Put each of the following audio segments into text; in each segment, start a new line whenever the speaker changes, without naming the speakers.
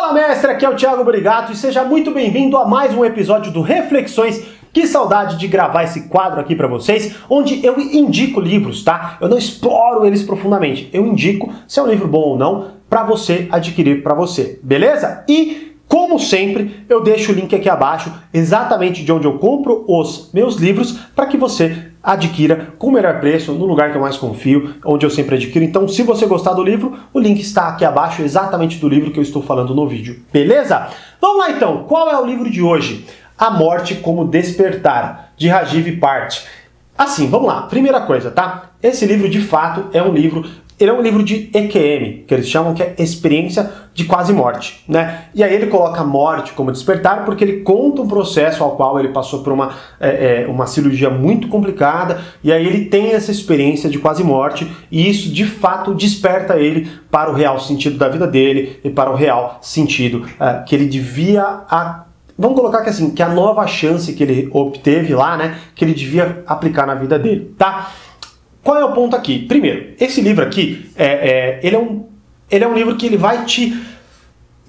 Fala mestre, aqui é o Thiago Brigato e seja muito bem-vindo a mais um episódio do Reflexões. Que saudade de gravar esse quadro aqui para vocês, onde eu indico livros, tá? Eu não exploro eles profundamente, eu indico se é um livro bom ou não para você adquirir para você, beleza? E como sempre, eu deixo o link aqui abaixo, exatamente de onde eu compro os meus livros, para que você adquira com o melhor preço, no lugar que eu mais confio, onde eu sempre adquiro. Então, se você gostar do livro, o link está aqui abaixo, exatamente do livro que eu estou falando no vídeo. Beleza? Vamos lá então, qual é o livro de hoje? A Morte como Despertar, de Rajiv Part. Assim, vamos lá. Primeira coisa, tá? Esse livro de fato é um livro ele é um livro de EQM, que eles chamam que é experiência de quase morte, né? E aí ele coloca a morte como despertar porque ele conta um processo ao qual ele passou por uma, é, é, uma cirurgia muito complicada e aí ele tem essa experiência de quase morte e isso de fato desperta ele para o real sentido da vida dele e para o real sentido é, que ele devia a Vamos colocar que assim, que a nova chance que ele obteve lá, né, que ele devia aplicar na vida dele, tá? Qual é o ponto aqui? Primeiro, esse livro aqui, é, é, ele, é um, ele é um livro que ele vai te...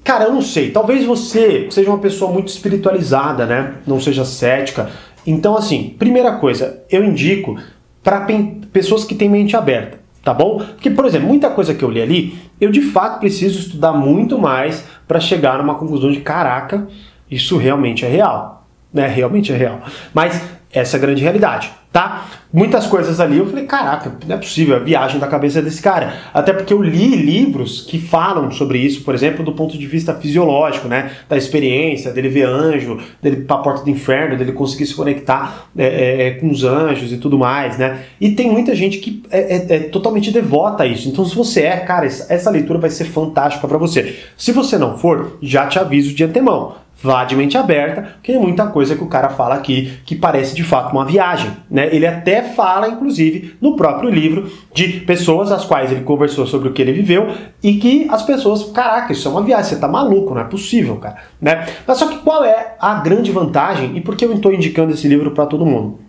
Cara, eu não sei, talvez você seja uma pessoa muito espiritualizada, né? Não seja cética. Então, assim, primeira coisa, eu indico para pessoas que têm mente aberta, tá bom? Porque, por exemplo, muita coisa que eu li ali, eu de fato preciso estudar muito mais para chegar numa conclusão de caraca, isso realmente é real, né? Realmente é real. Mas essa é a grande realidade tá? Muitas coisas ali eu falei, caraca, não é possível, a viagem da cabeça desse cara. Até porque eu li livros que falam sobre isso, por exemplo, do ponto de vista fisiológico, né? Da experiência, dele ver anjo, dele ir pra porta do inferno, dele conseguir se conectar é, é, é, com os anjos e tudo mais, né? E tem muita gente que é, é, é totalmente devota a isso. Então, se você é, cara, essa leitura vai ser fantástica para você. Se você não for, já te aviso de antemão vá de mente aberta, porque tem muita coisa que o cara fala aqui que parece de fato uma viagem. Né? Ele até fala, inclusive, no próprio livro, de pessoas às quais ele conversou sobre o que ele viveu e que as pessoas, caraca, isso é uma viagem, você tá maluco, não é possível, cara. Né? Mas só que qual é a grande vantagem e por que eu estou indicando esse livro para todo mundo?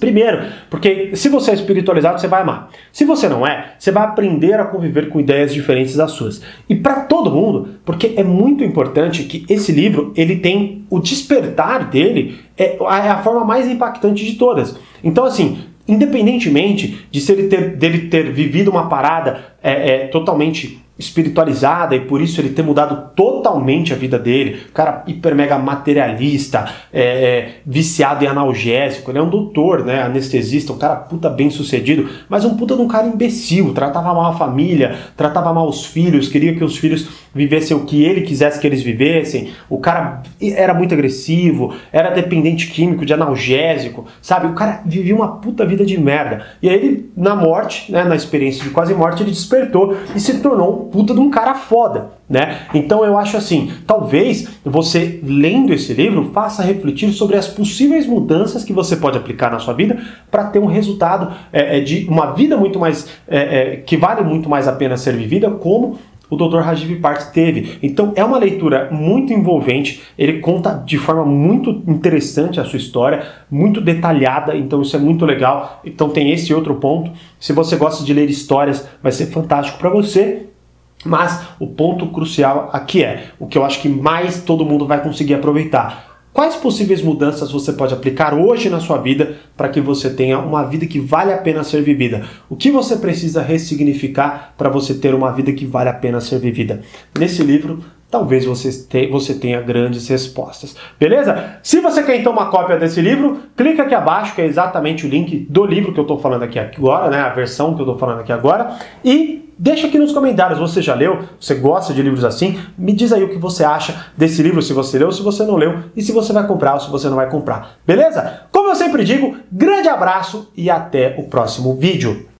Primeiro, porque se você é espiritualizado, você vai amar. Se você não é, você vai aprender a conviver com ideias diferentes das suas. E para todo mundo, porque é muito importante que esse livro, ele tem o despertar dele, é, é a forma mais impactante de todas. Então, assim, independentemente de se ele ter, dele ter vivido uma parada é, é, totalmente espiritualizada e por isso ele ter mudado totalmente a vida dele. Cara hiper mega materialista, é, é, viciado em analgésico. Ele é um doutor, né? Anestesista, um cara puta bem sucedido, mas um puta de um cara imbecil. Tratava mal a família, tratava mal os filhos, queria que os filhos vivessem o que ele quisesse que eles vivessem. O cara era muito agressivo, era dependente químico de analgésico, sabe? O cara vivia uma puta vida de merda. E aí ele, na morte, né, na experiência de quase morte, ele despertou e se tornou puta de um cara foda, né? Então eu acho assim, talvez você lendo esse livro faça refletir sobre as possíveis mudanças que você pode aplicar na sua vida para ter um resultado é, é, de uma vida muito mais é, é, que vale muito mais a pena ser vivida, como o Dr. Rajiv Part teve. Então é uma leitura muito envolvente, ele conta de forma muito interessante a sua história, muito detalhada, então isso é muito legal. Então tem esse outro ponto. Se você gosta de ler histórias, vai ser fantástico para você. Mas o ponto crucial aqui é o que eu acho que mais todo mundo vai conseguir aproveitar. Quais possíveis mudanças você pode aplicar hoje na sua vida para que você tenha uma vida que vale a pena ser vivida? O que você precisa ressignificar para você ter uma vida que vale a pena ser vivida? Nesse livro talvez você, te, você tenha grandes respostas. Beleza? Se você quer então uma cópia desse livro, clica aqui abaixo, que é exatamente o link do livro que eu estou falando aqui agora, né? A versão que eu estou falando aqui agora. E Deixa aqui nos comentários, você já leu? Você gosta de livros assim? Me diz aí o que você acha desse livro, se você leu, se você não leu, e se você vai comprar ou se você não vai comprar. Beleza? Como eu sempre digo, grande abraço e até o próximo vídeo.